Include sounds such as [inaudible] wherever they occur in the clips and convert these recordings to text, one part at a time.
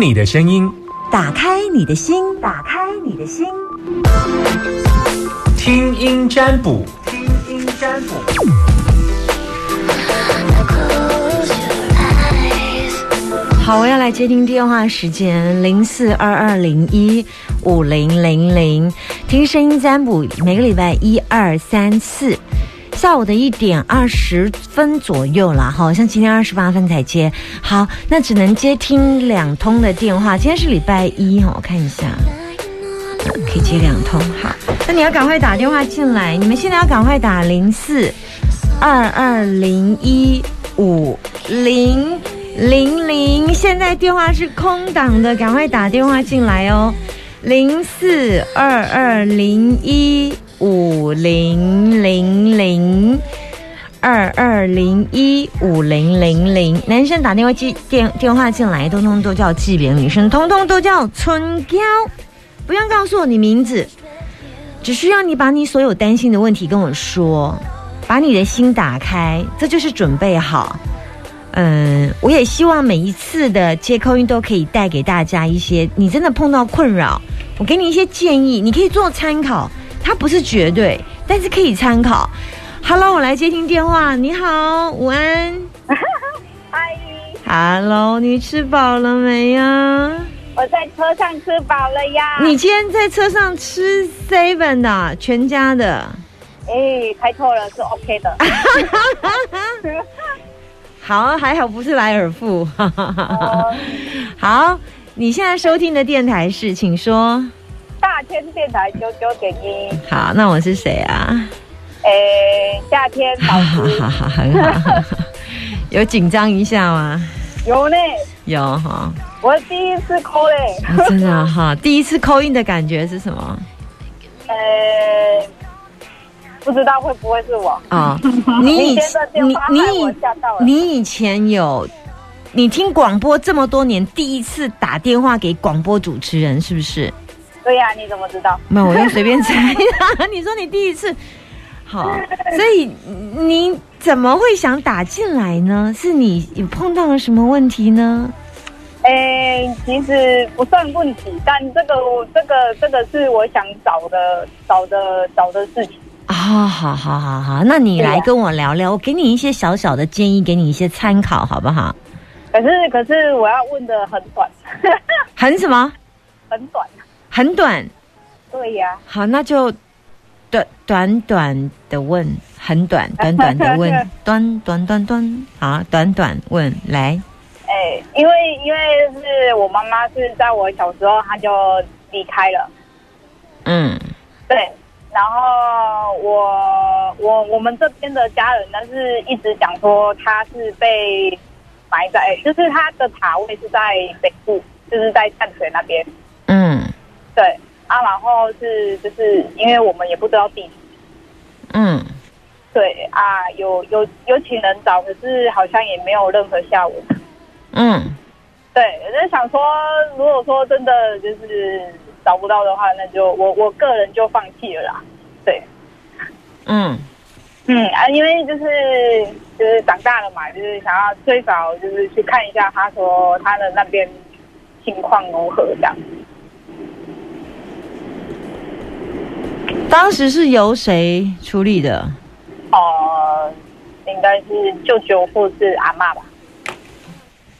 你的声音，打开你的心，打开你的心，听音占卜，听音占卜。好，我要来接听电话，时间。零四二二零一五零零零，听声音占卜，每个礼拜一二三四。下午的一点二十分左右了，好像今天二十八分才接。好，那只能接听两通的电话。今天是礼拜一哈，我看一下，可以接两通。好，那你要赶快打电话进来，你们现在要赶快打零四二二零一五零零零，现在电话是空档的，赶快打电话进来哦，零四二二零一。五零零零二二零一五零零零，男生打电话进电电话进来，通通都叫纪别；女生通通都叫春娇。不用告诉我你名字，只需要你把你所有担心的问题跟我说，把你的心打开，这就是准备好。嗯，我也希望每一次的接口音都可以带给大家一些，你真的碰到困扰，我给你一些建议，你可以做参考。它不是绝对，但是可以参考。Hello，我来接听电话。你好，午安。[laughs] 嗨。Hello，你吃饱了没呀？我在车上吃饱了呀。你今天在车上吃 Seven 的全家的？哎，开错了，是 OK 的。[laughs] 好，还好不是莱尔富。[laughs] 好，你现在收听的电台是，请说。大千电台九九点一，好，那我是谁啊？诶，夏天老师，好好很好，有紧张一下吗？有呢，有哈。我第一次扣嘞，真的哈，第一次扣印的感觉是什么？呃，不知道会不会是我啊？你以前你你你以前有你听广播这么多年，第一次打电话给广播主持人是不是？对呀，你怎么知道？没有，我就随便猜。[laughs] 你说你第一次，好，所以你怎么会想打进来呢？是你有碰到了什么问题呢？哎，其实不算问题，但这个这个这个是我想找的找的找的事情。啊，好好好好，那你来跟我聊聊，我给你一些小小的建议，给你一些参考，好不好？可是可是我要问的很短，[laughs] 很什么？很短。很短，对呀。好，那就短短短的问，很短 [laughs] 短短的问，短短短短，好，短短问来。哎，因为因为是我妈妈是在我小时候，她就离开了。嗯，对。然后我我我们这边的家人，呢是一直讲说她是被埋在，就是她的塔位是在北部，就是在淡水那边。嗯。对啊，然后是就是因为我们也不知道地址，嗯，对啊，有有有请人找，可是好像也没有任何下文，嗯，对，我就想说，如果说真的就是找不到的话，那就我我个人就放弃了啦，对，嗯。嗯啊，因为就是就是长大了嘛，就是想要最早就是去看一下，他说他的那边情况如何这样。当时是由谁处理的？哦，应该是舅舅或是阿妈吧。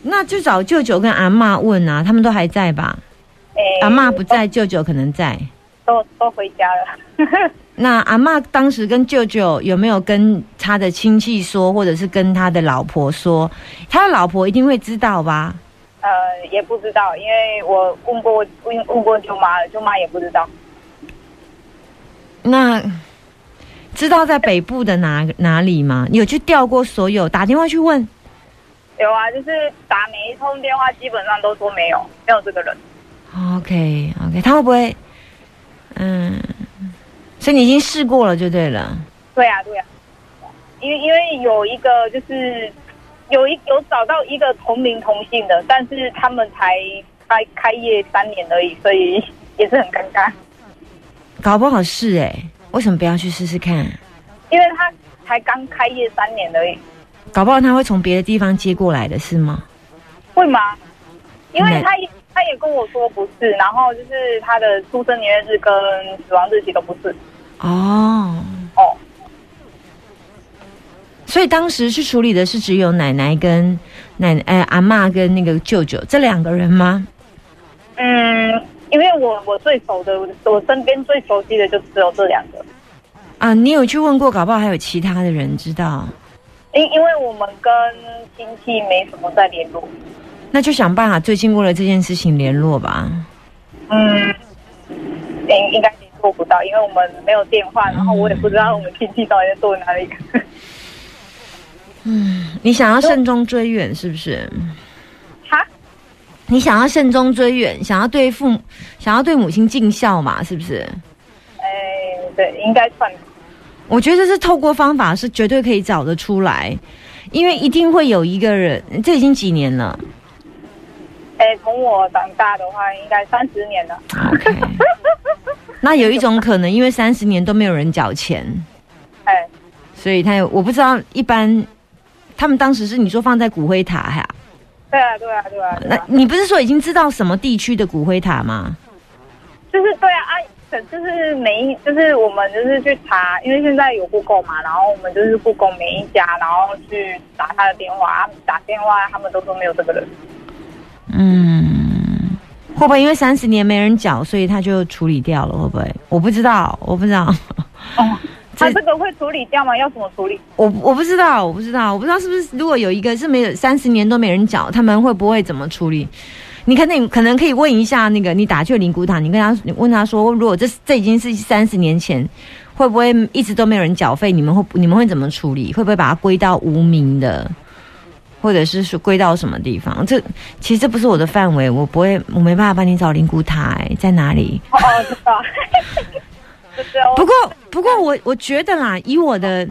那就找舅舅跟阿妈问啊，他们都还在吧？阿妈不在，舅舅可能在。都都回家了。[laughs] 那阿妈当时跟舅舅有没有跟他的亲戚说，或者是跟他的老婆说？他的老婆一定会知道吧？呃，也不知道，因为我问过问问过舅妈了，舅妈也不知道。那知道在北部的哪哪里吗？有去调过所有打电话去问？有啊，就是打每一通电话，基本上都说没有，没有这个人。OK OK，他会不会？嗯，所以你已经试过了就对了。对啊对啊，因为因为有一个就是有一有找到一个同名同姓的，但是他们才开开业三年而已，所以也是很尴尬。搞不好是哎，为什么不要去试试看？因为他才刚开业三年而已。搞不好他会从别的地方接过来的是吗？会吗？因为他也他也跟我说不是，然后就是他的出生年月日跟死亡日期都不是。哦，哦，所以当时去处理的是只有奶奶跟奶哎阿妈跟那个舅舅这两个人吗？嗯，因为我我最熟的，我身边最熟悉的就只有这两个。啊，你有去问过，搞不好还有其他的人知道，因因为我们跟亲戚没什么在联络。那就想办法最近为了这件事情联络吧。嗯，应应该联络不到，因为我们没有电话，然后我也不知道我们亲戚到底在做哪里。嗯你想要慎终追远是不是？哈，你想要慎终追远，想要对父母，想要对母亲尽孝嘛，是不是？哎，对，应该算。我觉得是透过方法是绝对可以找得出来，因为一定会有一个人，这已经几年了哎，从我长大的话，应该三十年了。，OK。[laughs] 那有一种可能，因为三十年都没有人缴钱，哎，所以他有我不知道一般他们当时是你说放在骨灰塔呀？对啊，对啊，对啊，那啊，你不是说已经知道什么地区的骨灰塔吗？就是对啊，啊，就是每一，就是我们就是去查，因为现在有 Google 嘛，然后我们就是 Google 每一家，然后去打他的电话，打电话他们都说没有这个人。嗯，会不会因为三十年没人缴，所以他就处理掉了？会不会？我不知道，我不知道，哦，这他这个会处理掉吗？要怎么处理？我我不知道，我不知道，我不知道是不是如果有一个是没有三十年都没人缴，他们会不会怎么处理？你可能可能可以问一下那个你打去灵骨塔，你跟他你问他说，如果这这已经是三十年前，会不会一直都没有人缴费？你们会你们会怎么处理？会不会把它归到无名的，或者是说归到什么地方？这其实这不是我的范围，我不会，我没办法帮你找灵骨塔、欸，在哪里？哦哦，知道。[laughs] 不过，不过我我觉得啦，以我的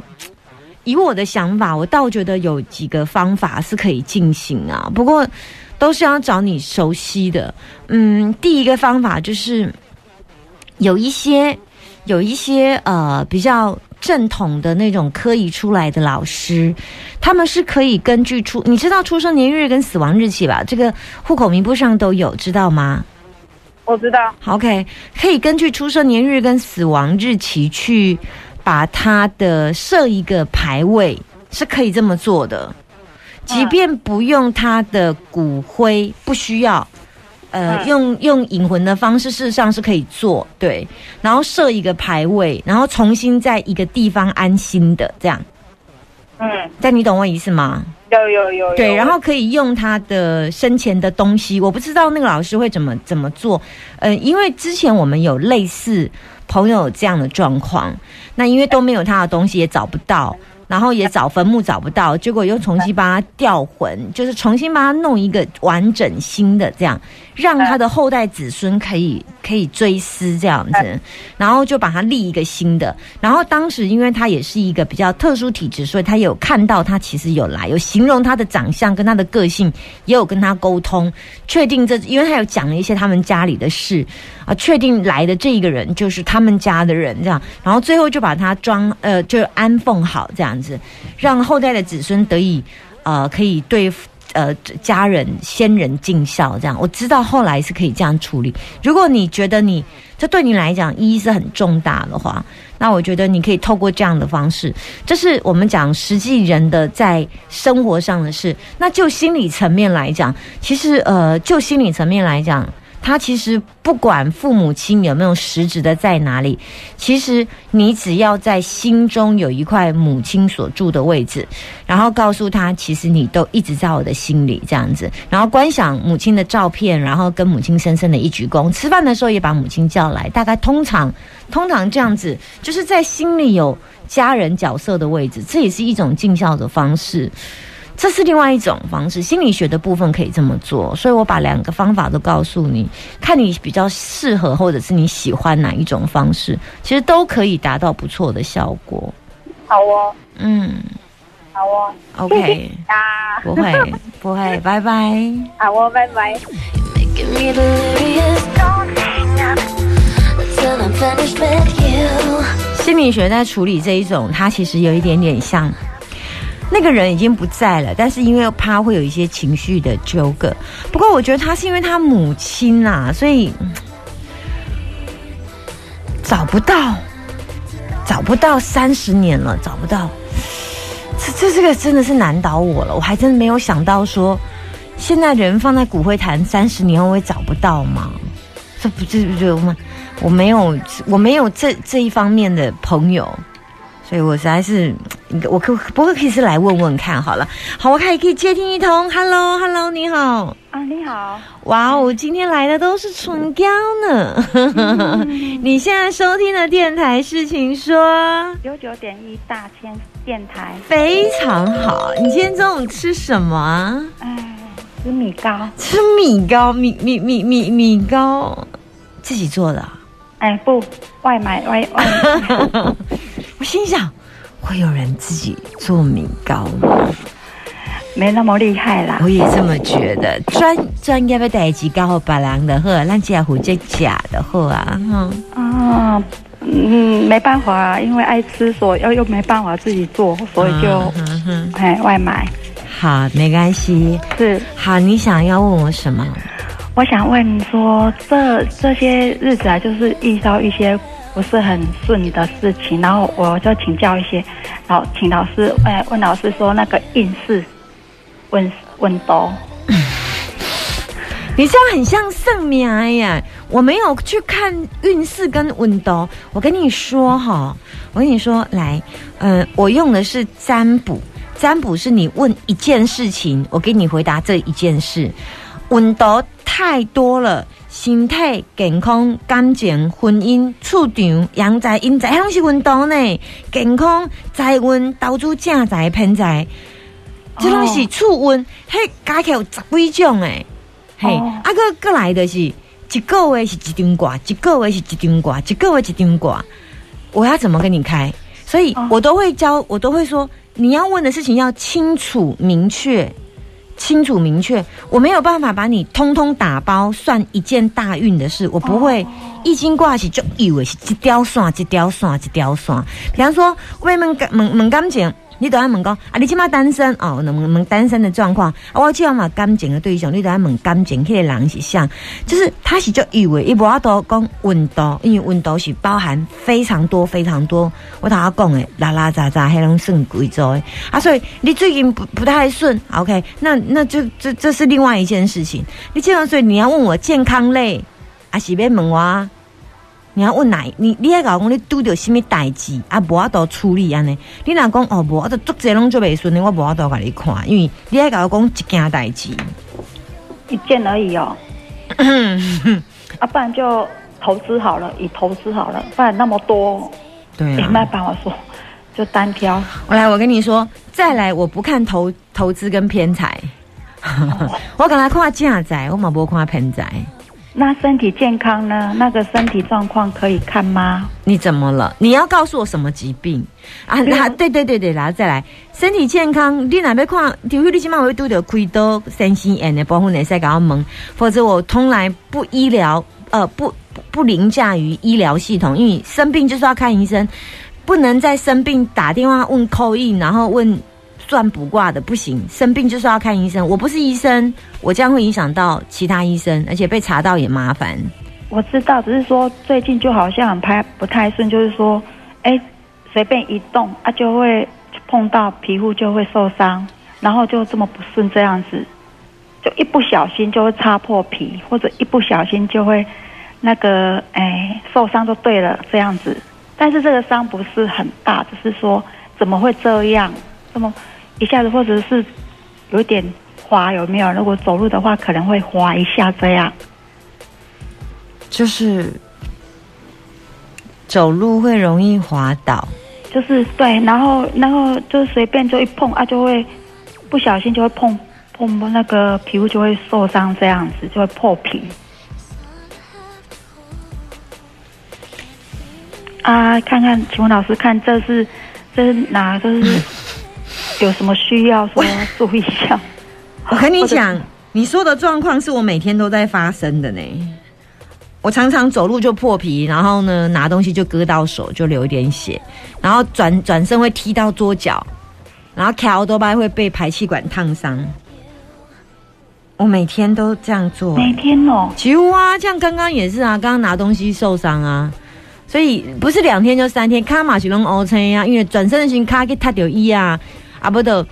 以我的想法，我倒觉得有几个方法是可以进行啊。不过都是要找你熟悉的。嗯，第一个方法就是有一些有一些呃比较正统的那种科仪出来的老师，他们是可以根据出你知道出生年月日跟死亡日期吧？这个户口名簿上都有，知道吗？我知道。OK，可以根据出生年月跟死亡日期去把它的设一个牌位，是可以这么做的。即便不用他的骨灰，不需要，呃，嗯用用引魂的方式，事实上是可以做对。然后设一个牌位，然后重新在一个地方安心的这样。嗯，但你懂我意思吗？有有有。对，然后可以用他的生前的东西，我不知道那个老师会怎么怎么做。呃，因为之前我们有类似朋友这样的状况，那因为都没有他的东西，也找不到。然后也找坟墓找不到，结果又重新帮他吊魂，就是重新帮他弄一个完整新的这样，让他的后代子孙可以可以追思这样子，然后就把他立一个新的。然后当时因为他也是一个比较特殊体质，所以他有看到他其实有来，有形容他的长相跟他的个性，也有跟他沟通，确定这，因为他有讲了一些他们家里的事啊，确定来的这一个人就是他们家的人这样，然后最后就把他装呃就安奉好这样样子，让后代的子孙得以呃可以对。呃，家人先人尽孝，这样我知道后来是可以这样处理。如果你觉得你这对你来讲意义是很重大的话，那我觉得你可以透过这样的方式，这是我们讲实际人的在生活上的事。那就心理层面来讲，其实呃，就心理层面来讲。他其实不管父母亲有没有实质的在哪里，其实你只要在心中有一块母亲所住的位置，然后告诉他，其实你都一直在我的心里这样子，然后观想母亲的照片，然后跟母亲深深的一鞠躬，吃饭的时候也把母亲叫来，大概通常通常这样子，就是在心里有家人角色的位置，这也是一种尽孝的方式。这是另外一种方式，心理学的部分可以这么做，所以我把两个方法都告诉你，看你比较适合或者是你喜欢哪一种方式，其实都可以达到不错的效果。好哦，嗯好哦。，OK，[laughs] 啊，不会不会，拜拜。好哦，拜拜。心理学在处理这一种，它其实有一点点像那个人已经不在了，但是因为怕会有一些情绪的纠葛。不过我觉得他是因为他母亲呐、所以找不到，找不到三十年了，找不到。这这这个真的是难倒我了，我还真的没有想到说，现在人放在骨灰坛三十年后会找不到吗？这不这不就吗？我没有我没有这这一方面的朋友，所以我实在是，我可不过可以是来问问看好了。好，我看可以接听一通，Hello Hello，你好。啊，你好，哇哦，今天来的都是唇膏呢。[laughs] 你现在收听的电台是，情说。九九点一大千电台，非常好，你今天中午吃什么啊？哎，吃米糕，吃米糕，米米米米米糕，自己做的啊、哎，不，外买外外买，[laughs] 我心想，会有人自己做米糕吗？没那么厉害啦我。也这么觉得。专专业要代志搞好别人的好，咱只要负责假的好啊。哈、啊，嗯，没办法啊，因为爱吃，所以又又没办法自己做，所以就嗯哼哼哎外买。好，没关系。是，好，你想要问我什么？我想问说，这这些日子啊，就是遇到一些不是很顺的事情，然后我就请教一些，然后请老师，哎，问老师说那个运势，问问多。[laughs] 你这样很像圣命呀！我没有去看运势跟温度。我跟你说哈，我跟你说，来，呃，我用的是占卜。占卜是你问一件事情，我给你回答这一件事。温度太多了，身体健康、感情、婚姻、厝场、阳财、阴财，拢是温度呢。健康、财运、投资、正财、偏财，这拢是厝运，迄加起来有十几种诶。嘿，哦啊个过来的是一个月是一张卦，一个月是一张卦，一个月一张卦，我要怎么跟你开？所以哦我都会教，我都会说，你要问的事情要清楚明确。清楚明确，我没有办法把你通通打包算一件大运的事，我不会一经挂起就以为是一条线、一条线、一条线。比方说，我问问问问感情，你都要问讲啊，你起码单身？哦，能问问单身的状况。啊，我起码感情的对象，你都要问感情，迄个人是像，就是他是就以为伊无法度讲温度，因为温度是包含非常多非常多，我头下讲的拉拉杂杂，迄种算贵州的。啊，所以你最近不不太顺，OK，那那就这这是另外一件事情。你健康，所以你要问我健康类，啊是要问我。你要问哪？你你还搞讲你拄着什么代志啊？无法度处理安尼？你若讲哦，无法度足济拢做袂顺的，我无法度甲你看，因为你还搞讲一件代志。一件而已哦。[coughs] 啊，不然就投资好了，以投资好了，不然那么多对也没办法说，就单挑。我来，我跟你说，再来，我不看投投资跟偏财，[laughs] 我刚才看正财，我嘛无看偏财。那身体健康呢？那个身体状况可以看吗？你怎么了？你要告诉我什么疾病？啊？对对对对对，然后再来，身体健康，你哪边看？除非你起码会拄到开刀、三心眼的部分，你再给我问，否则我从来不医疗，呃，不不不凌驾于医疗系统，因为生。病就是要看医生，不能在生。病打电话问扣印，然后问算卜卦的不行，生病就是要看医生。我不是医生，我这样会影响到其他医生，而且被查到也麻烦。我知道，只是说最近就好像很拍不太顺，就是说，哎，随便一动啊，就会碰到皮肤就会受伤，然后就这么不顺这样子，就一不小心就会擦破皮，或者一不小心就会那个哎受伤就对了这样子。但是这个伤不是很大，只是说怎么会这样？这么一下子或者是有点滑有没有？如果走路的话，可能会滑一下这样。就是走路会容易滑倒，就是对，然后然后就随便就一碰啊，就会不小心就会碰碰那个皮肤就会受伤，这样子就会破皮。啊，看看，请问老师看这是这是哪？这是有什么需要说注意一下？我跟你讲，你说的状况是我每天都在发生的呢。我常常走路就破皮，然后呢拿东西就割到手，就流一点血，然后转转身会踢到桌角，然后卡多巴会被排气管烫伤。我每天都这样做、每天哦，几乎啊，像刚刚也是啊，刚刚拿东西受伤啊，所以不是两天就三天，卡马是拢 OK 啊，因为转身型卡给踢到伊啊，啊不到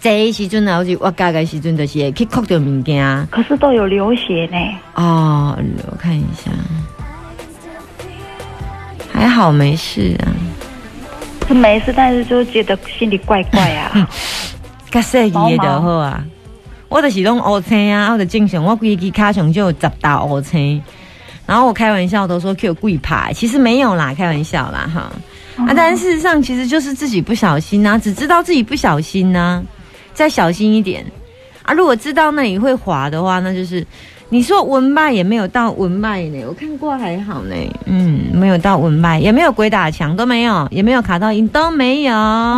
这个时阵啊，好似我家的时阵就是会去哭到物件啊。可是都有流血呢。哦，我看一下，还好没事啊。是没事，但是就觉得心里怪怪啊。[laughs] 较细记的就好啊。我就是拢乌青啊，我就正常，我规支卡上就有十大乌青。然后我开玩笑都说 Q 贵牌，其实没有啦，开玩笑啦哈。啊，但事实上其实就是自己不小心呐、只知道自己不小心呐、再小心一点啊。如果知道那里会滑的话，那就是你说文脉也没有到文脉呢，我看过还好呢，嗯，没有到文脉，也没有鬼打墙，都没有，也没有卡到音，都没有。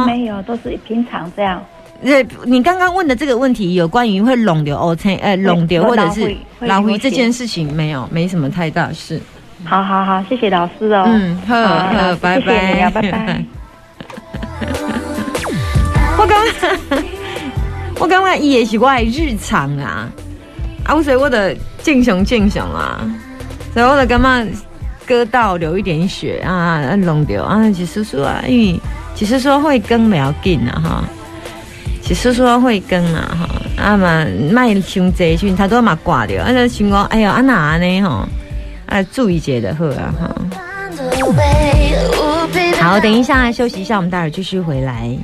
没有，都是平常这样。呃，你刚刚问的这个问题有关于会拢流 O C，呃，拢流或者是老会会老回这件事情没有，没什么太大事。好好好，谢谢老师哦。嗯，好好老呵，师拜谢谢你啊，拜，拜拜。[laughs] [laughs] 我刚，我刚刚伊也是我的日常啊，啊，所以我的敬雄敬雄啊，所以我的感觉割到流一点血啊，啊弄掉啊，其实说啊，因为其实说会更不要紧啊哈。其实说会更啊哈，啊嘛卖伤济时阵，他都嘛挂掉，啊就想讲，哎呀，啊哪安尼吼，啊注意姐的喝啊哈。好，等一下休息一下，我们待会儿继续回来。